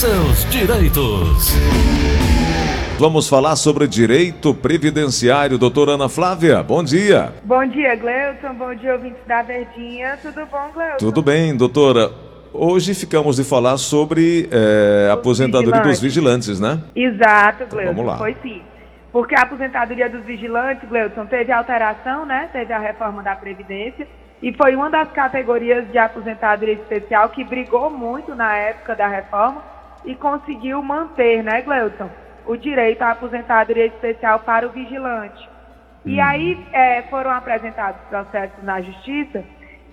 seus direitos. Vamos falar sobre direito previdenciário. Doutora Ana Flávia, bom dia. Bom dia, Gleuton. Bom dia, ouvintes da Verdinha. Tudo bom, Gleuton? Tudo bem, doutora. Hoje ficamos de falar sobre é, aposentadoria vigilantes. dos vigilantes, né? Exato, Gleuton. Vamos lá. Foi sim. Porque a aposentadoria dos vigilantes, Gleuton, teve alteração, né? Teve a reforma da Previdência e foi uma das categorias de aposentadoria especial que brigou muito na época da reforma e conseguiu manter, né, Gleuton, o direito à aposentadoria especial para o vigilante. E uhum. aí é, foram apresentados processos na Justiça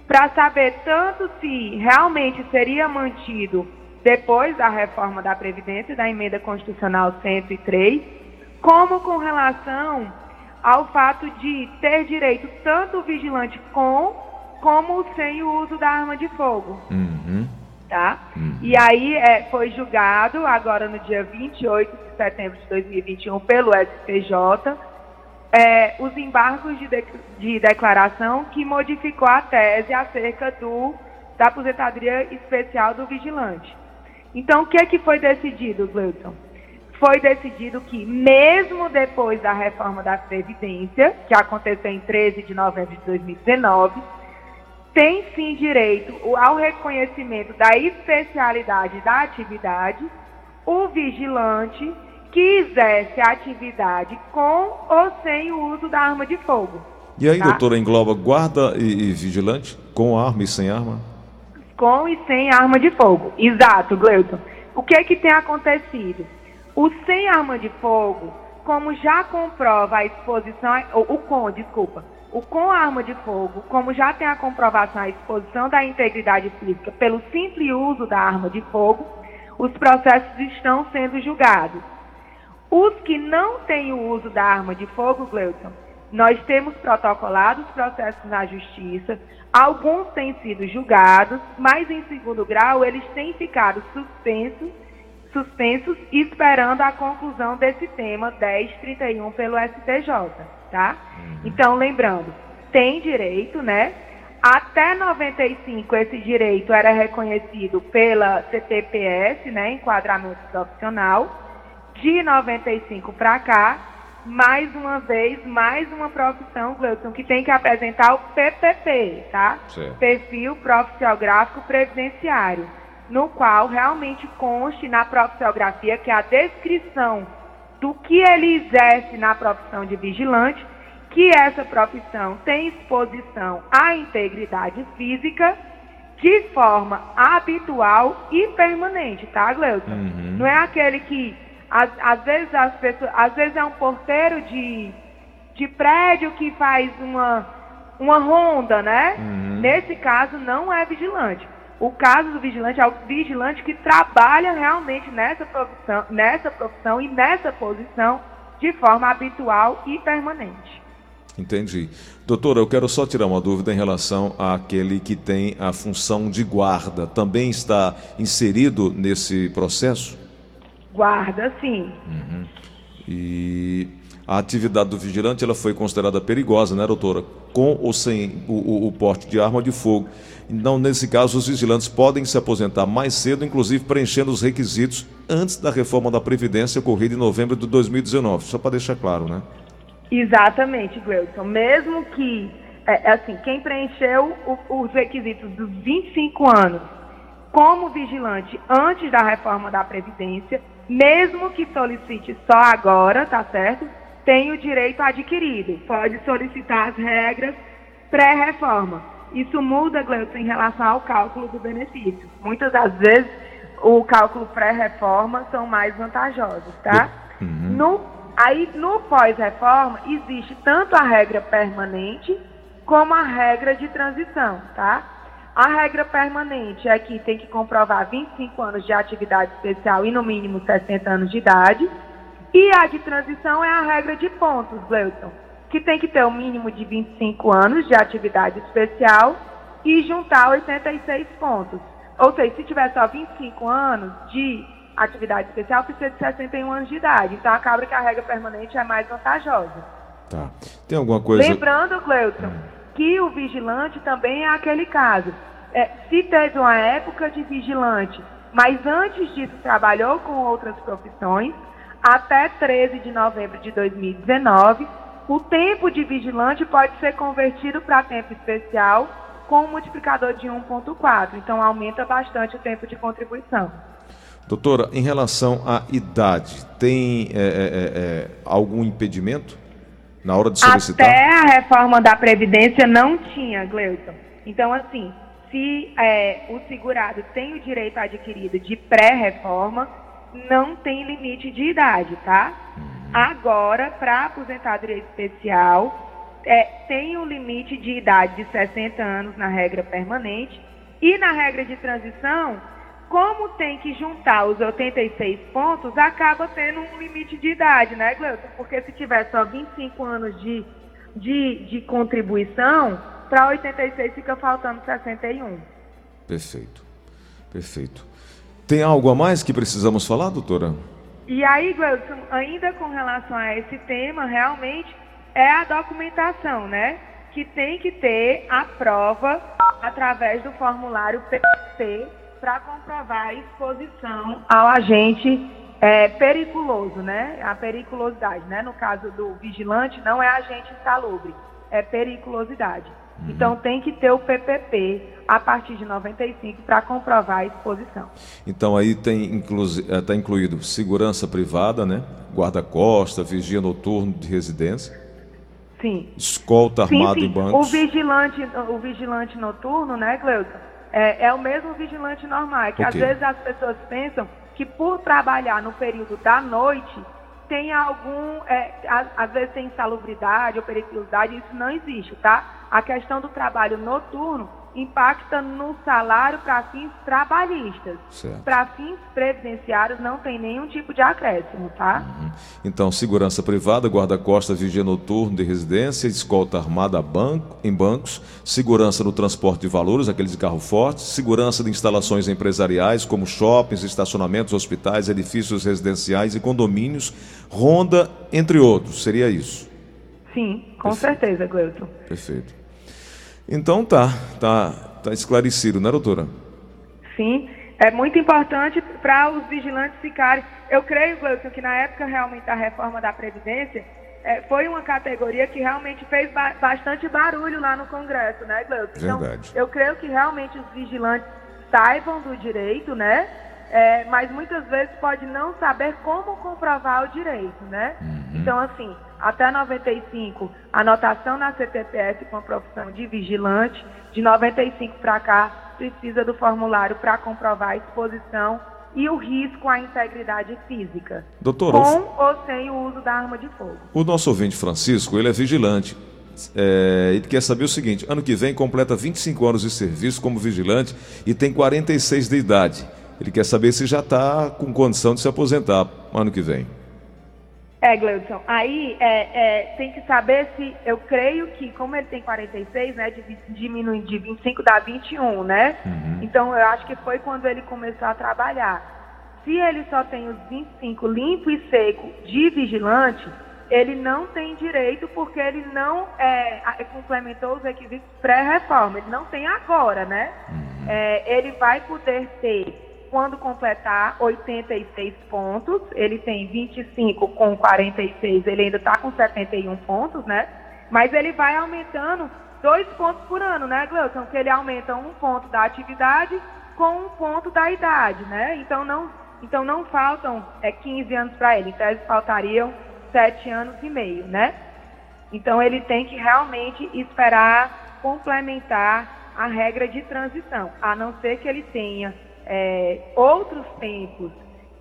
para saber tanto se realmente seria mantido depois da reforma da Previdência, da emenda constitucional 103, como com relação ao fato de ter direito tanto o vigilante com como sem o uso da arma de fogo. Uhum. Tá? Uhum. E aí é, foi julgado agora no dia 28 de setembro de 2021 pelo STJ é, os embargos de, de, de, declaração que modificou a tese acerca do, da aposentadoria especial do vigilante. Então, o que, é que foi decidido, Gleuton? Foi decidido que, mesmo depois da reforma da Previdência, que aconteceu em 13 de novembro de 2019, tem sim direito ao reconhecimento da especialidade da atividade o vigilante que exerce a atividade com ou sem o uso da arma de fogo. E aí, tá? doutora, engloba guarda e, e, vigilante com arma e sem arma? Com e sem arma de fogo. Exato, Gleuton. O que é que tem acontecido? O sem arma de fogo, como já comprova a exposição, o, o com, desculpa, o com arma de fogo, como já tem a comprovação a exposição da integridade física pelo simples uso da arma de fogo, os processos estão sendo julgados. Os que não têm o uso da arma de fogo, Gleuton, nós temos protocolado os processos na justiça, alguns têm sido julgados, mas em segundo grau eles têm ficado suspensos, suspensos esperando a conclusão desse tema 1031 pelo STJ tá? Uhum. Então, lembrando, tem direito, né? Até 95 esse direito era reconhecido pela CTPS, né, enquadramento profissional. De 95 para cá, mais uma vez, mais uma profissão, Gleuton, que tem que apresentar o PPP, tá? Perfil Profissiográfico Previdenciário, no qual realmente conste na profissiografia que é a descrição do que ele exerce na profissão de vigilante, que essa profissão tem exposição à integridade física de forma habitual e permanente, tá, Gleuton? Uhum. Não é aquele que às, às, vezes as pessoas, às vezes é um porteiro de, de prédio que faz uma, uma ronda, né? Uhum. Nesse caso não é vigilante. O caso do vigilante é o vigilante que trabalha realmente nessa profissão, nessa profissão e nessa posição de forma habitual e permanente. Entendi. Doutora, eu quero só tirar uma dúvida em relação àquele que tem a função de guarda. Também está inserido nesse processo? Guarda, sim. Uhum. E a atividade do vigilante ela foi considerada perigosa, né, doutora? Com ou sem o, o, o, porte de arma de fogo. Então, nesse caso, os vigilantes podem se aposentar mais cedo, inclusive preenchendo os requisitos antes da reforma da Previdência ocorrida em novembro de 2019. Só para deixar claro, né? Exatamente, Gleuton. Mesmo que, é, é assim, quem preencheu o, os requisitos dos 25 anos como vigilante antes da reforma da Previdência, mesmo que solicite só agora, tá certo? Tem o direito adquirido, pode solicitar as regras pré-reforma. Isso muda, Gleuton, em relação ao cálculo do benefício. Muitas das vezes, o cálculo pré-reforma são mais vantajosos, tá? Uhum. No, aí, no pós-reforma, existe tanto a regra permanente como a regra de transição, tá? A regra permanente é que tem que comprovar 25 anos de atividade especial e no mínimo 60 anos de idade. E a de transição é a regra de pontos, Gleuton, que tem que ter o um mínimo de 25 anos de atividade especial e juntar 86 pontos. Ou seja, se tiver só 25 anos de atividade especial, precisa de 61 anos de idade. Então acaba que a regra permanente é mais vantajosa. Tá. Tem alguma coisa. Lembrando, Gleuton, que o vigilante também é aquele caso. É, se teve uma época de vigilante mas antes disso trabalhou com outras profissões, até 13 de novembro de 2019, o tempo de vigilante pode ser convertido para tempo especial com um multiplicador de 1,4. Então, aumenta bastante o tempo de contribuição. Doutora, em relação à idade, tem é, é, é, é algum impedimento na hora de solicitar? Até a reforma da Previdência não tinha, Gleuton. Então, assim, se é, o segurado tem o direito adquirido de pré-reforma, não tem limite de idade, tá? Uhum. Agora, para aposentadoria especial, é, tem o um limite de idade de 60 anos na regra permanente e na regra de transição, como tem que juntar os 86 pontos, acaba tendo um limite de idade, né, Gleuton? Porque se tiver só 25 anos de, de, de contribuição, para 86 fica faltando 61. Perfeito. Perfeito. Tem algo a mais que precisamos falar, doutora? E aí, Gleuton, ainda com relação a esse tema, realmente é a documentação, né? Que tem que ter a prova através do formulário PPP para comprovar a exposição ao agente é, periculoso, né? A periculosidade, né? No caso do vigilante, não é agente insalubre, é periculosidade. Uhum. Então tem que ter o PPP a partir de 95 para comprovar a exposição. Então aí tem está eh, incluído segurança privada, né? Guarda-costa, vigia noturno de residência. Sim. Escolta armado sim, sim. bancos. O vigilante, o vigilante noturno, né, Cleuton? É, é, o mesmo vigilante normal. É que okay. às vezes as pessoas pensam que por trabalhar no período da noite tem algum, é, às, vezes tem insalubridade ou periculosidade, isso não existe, tá? A questão do trabalho noturno impacta no salário para fins trabalhistas. Para fins previdenciários não tem nenhum tipo de acréscimo, tá? Uhum. Então, segurança privada, guarda-costa, vigia noturno de residência, escolta armada banco, em bancos, segurança no transporte de valores, aqueles de carro forte, segurança de instalações empresariais como shoppings, estacionamentos, hospitais, edifícios residenciais e condomínios, ronda, entre outros. Seria isso? Sim, com Perfeito. certeza, Gleuton. Perfeito. Então tá, tá, tá esclarecido, né, doutora? Sim, é muito importante para os vigilantes ficarem. Eu creio, Gleuton, que na época realmente da reforma da Previdência, é, foi uma categoria que realmente fez ba bastante barulho lá no Congresso, né, Gleuton? Então, Verdade. eu creio que realmente os vigilantes saibam do direito, né? É, mas muitas vezes pode não saber como comprovar o direito, né? Uhum. Então, assim, até 95, anotação na CTPS com a profissão de vigilante. De 95 para cá, precisa do formulário para comprovar a exposição e o risco à integridade física. Doutora, com ou sem o uso da arma de fogo. O nosso ouvinte Francisco, ele é vigilante. É, ele quer saber o seguinte: ano que vem completa 25 anos de serviço como vigilante e tem 46 de idade. Ele quer saber se já está com condição de se aposentar ano que vem. É, Gleudson, aí é, é, tem que saber se, eu creio que, como ele tem 46, né, diminui de 25 dá 21, né? Uhum. Então, eu acho que foi quando ele começou a trabalhar. Se ele só tem os 25 limpo e seco de vigilante, ele não tem direito porque ele não é, complementou os requisitos pré-reforma. Ele não tem agora, né? Uhum. É, ele vai poder ter quando completar 86 pontos, ele tem 25 com 46, ele ainda está com 71 pontos, né? Mas ele vai aumentando dois pontos por ano, né, Gleuton? Que ele aumenta um ponto da atividade com um ponto da idade, né? Então não, então não faltam é, 15 anos para ele, então faltariam 7 anos e meio, né? Então ele tem que realmente esperar complementar a regra de transição, a não ser que ele tenha é, outros tempos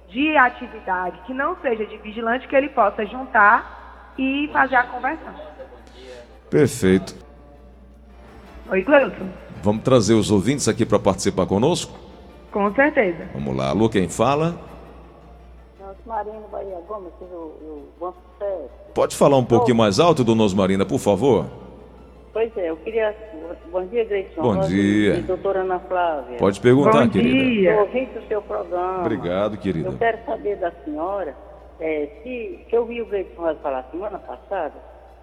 de atividade que não seja de vigilante, que ele possa juntar e fazer a conversão. Perfeito. Oi, Cleuton. Vamos trazer os ouvintes aqui para participar conosco? Com certeza. Vamos lá. Alô, quem fala? Marina Bahia Gomes, do, Bom Sucesso. Pode falar um pouquinho mais alto, dona Osmarina, por favor? Pois é, eu queria. Bom dia, Gleison. Bom dia. doutora Ana Flávia. Pode perguntar, Bom querida. Dia. Eu ouvi o seu programa. Obrigado, querida. Eu quero saber da senhora é, se que eu vi o Gleison falar semana passada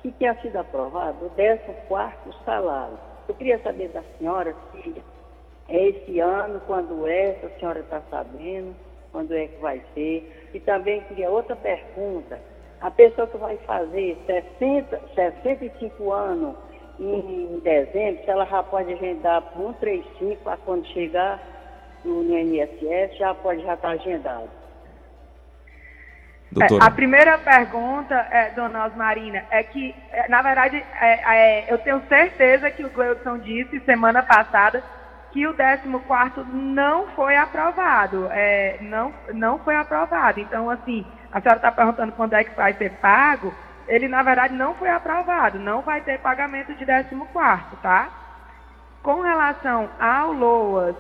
que tinha sido aprovado o 14 salário. Eu queria saber da senhora se É esse ano, quando é, se a senhora está sabendo, quando é que vai ser. E também queria outra pergunta. A pessoa que vai fazer 60, 65 anos em dezembro, se ela já pode agendar para 135, para quando chegar no INSS, já pode já estar tá agendado. É, a primeira pergunta, é, dona Osmarina, é que, é, na verdade, é, é, eu tenho certeza que o Gleudson disse semana passada que o 14 não foi aprovado. É, não, não foi aprovado. Então, assim, a senhora está perguntando quando é que vai ser pago. Ele, na verdade, não foi aprovado. Não vai ter pagamento de 14, tá? Com relação ao LOAS,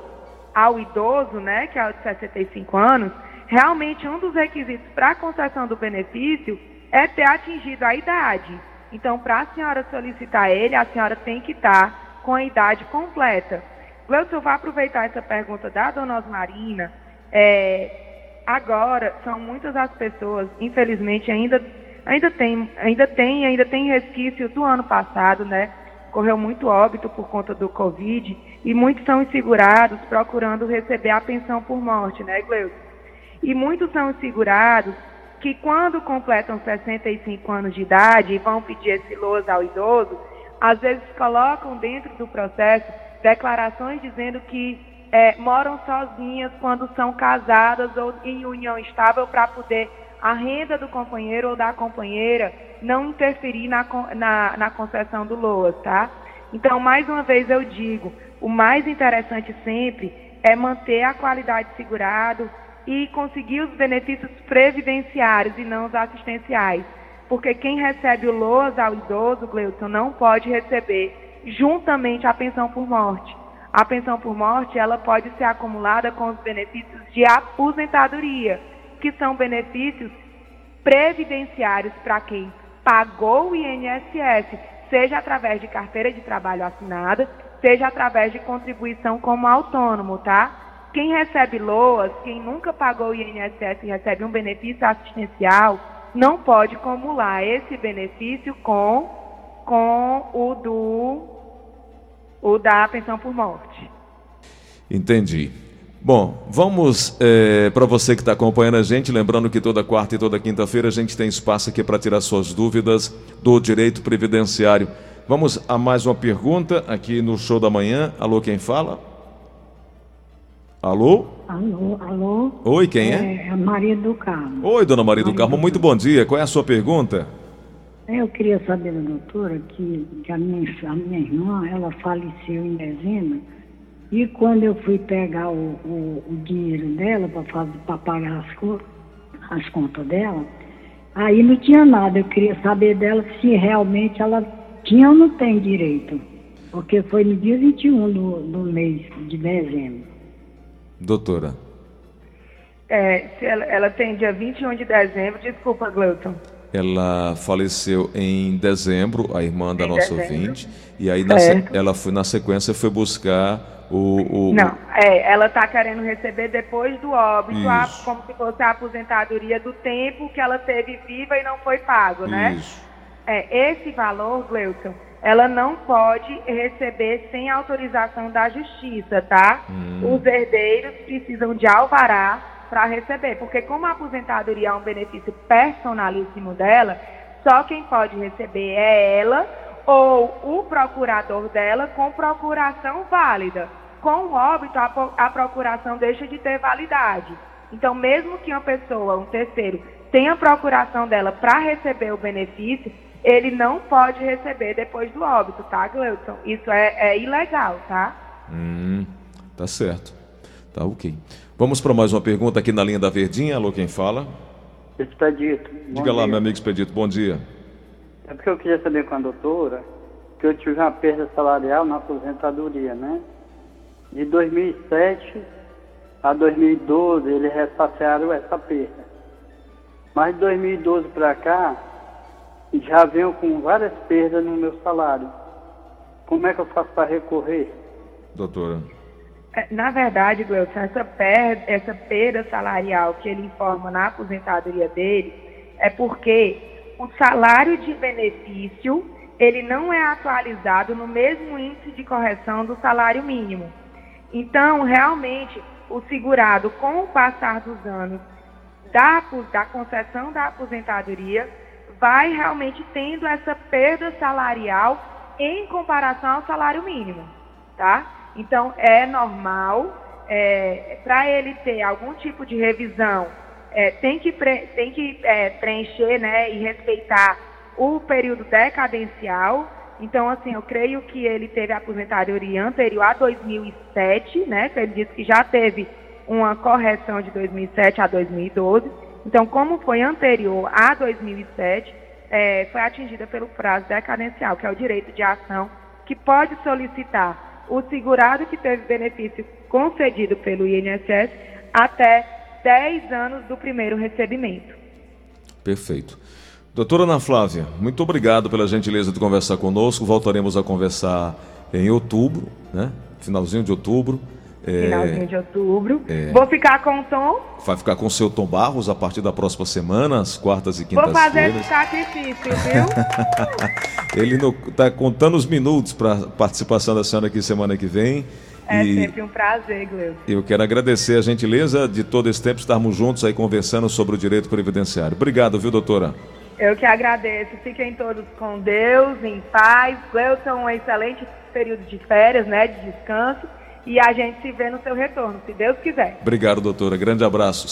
ao idoso, né, que é o de 65 anos, realmente um dos requisitos para a concessão do benefício é ter atingido a idade. Então, para a senhora solicitar ele, a senhora tem que estar com a idade completa. Gleuton, eu vou aproveitar essa pergunta da dona Osmarina. É, agora, são muitas as pessoas, infelizmente, ainda, ainda, tem, ainda, tem, ainda tem resquício do ano passado, né? Correu muito óbito por conta do Covid e muitos são insegurados procurando receber a pensão por morte, né, Gleuton? E muitos são insegurados que quando completam 65 anos de idade e vão pedir esse LOAS ao idoso, às vezes colocam dentro do processo declarações dizendo que é, moram sozinhas quando são casadas ou em união estável para poder a renda do companheiro ou da companheira não interferir na, na, na concessão do LOAS, tá? Então, mais uma vez eu digo, o mais interessante sempre é manter a qualidade segurado, e conseguir os benefícios previdenciários e não os assistenciais. Porque quem recebe o LOAS ao idoso, Gleuton, não pode receber juntamente a pensão por morte. A pensão por morte, ela pode ser acumulada com os benefícios de aposentadoria, que são benefícios previdenciários para quem pagou o INSS, seja através de carteira de trabalho assinada, seja através de contribuição como autônomo, tá? Quem recebe LOAS, quem nunca pagou o INSS e recebe um benefício assistencial, não pode acumular esse benefício com, com o do o da pensão por morte. Entendi. Bom, vamos é, para você que está acompanhando a gente, lembrando que toda quarta e toda quinta-feira a gente tem espaço aqui para tirar suas dúvidas do direito previdenciário. Vamos a mais uma pergunta aqui no show da manhã. Alô, quem fala? Alô? Alô, alô. Oi, quem é? É a Maria do Carmo. Oi, dona Maria, Maria do Carmo, muito bom dia. Qual é a sua pergunta? É, eu queria saber da doutora que, que a, minha, a minha irmã, ela faleceu em dezembro, e quando eu fui pegar o, o, o dinheiro dela para pagar as, as contas dela, aí não tinha nada. Eu queria saber dela se realmente ela tinha ou não tem direito. Porque foi no dia 21 do, do mês de dezembro. Doutora. É, ela, ela, tem dia 21 de dezembro, desculpa, Gleuton. Ela faleceu em dezembro, a irmã da em nossa dezembro. ouvinte, e aí na, ela foi na sequência foi buscar o. o Não, é, ela está querendo receber depois do óbito, a, como se fosse a aposentadoria do tempo que ela teve viva e não foi pago, né? Isso. É, esse valor, Gleuton, ela não pode receber sem autorização da justiça, tá? Hum. Os herdeiros precisam de alvará para receber, porque como a aposentadoria é um benefício personalíssimo dela, só quem pode receber é ela ou o procurador dela com procuração válida. Com o óbito, a, procuração deixa de ter validade. Então, mesmo que uma pessoa, um terceiro, tenha procuração dela para receber o benefício, ele não pode receber depois do óbito, tá, Gleudson? Isso é, é ilegal, tá? Hum, tá certo. Tá ok. Vamos para mais uma pergunta aqui na linha da Verdinha. Alô, quem fala? Expedito. Diga lá, meu amigo Expedito, bom dia. É porque eu queria saber com a doutora que eu tive uma perda salarial na aposentadoria, né? De 2007 a 2012 eles ressaciaram essa perda. Mas de 2012 para cá, já venho com várias perdas no meu salário. Como é que eu faço para recorrer? Doutora. É, na verdade, Gleuton, essa essa perda salarial que ele informa na aposentadoria dele é porque o salário de benefício ele não é atualizado no mesmo índice de correção do salário mínimo. Então, realmente, o segurado, com o passar dos anos da, da concessão da aposentadoria, vai realmente tendo essa perda salarial em comparação ao salário mínimo, tá? Então, é normal, é, para ele ter algum tipo de revisão, é, tem que, pre, tem que é, preencher né, e respeitar o período decadencial. Então, assim, eu creio que ele teve aposentadoria anterior a 2007, né? Ele disse que já teve uma correção de 2007 a 2012. Então, como foi anterior a 2007, é, foi atingida pelo prazo decadencial, que é o direito de ação, que pode solicitar o segurado que teve benefício concedido pelo INSS até 10 anos do primeiro recebimento. Perfeito. Doutora Ana Flávia, muito obrigado pela gentileza de conversar conosco. Voltaremos a conversar em outubro, né? Finalzinho de outubro. É, Finalzinho de outubro. É, Vou ficar com o Tom. Vai ficar com o seu Tom Barros a partir da próxima semana, às quartas e quintas-feiras. Vou fazer esse sacrifício, viu? Ele está contando os minutos para participação da senhora aqui semana que vem. É e sempre um prazer, Gleuton. Eu quero agradecer a gentileza de todo esse tempo estarmos juntos aí conversando sobre o direito previdenciário. Obrigado, viu, doutora? Eu que agradeço. Fiquem todos com Deus, em paz. Gleuton, um excelente período de férias, né, de descanso. E a gente se vê no seu retorno, se Deus quiser. Obrigado, doutora. Grande abraço.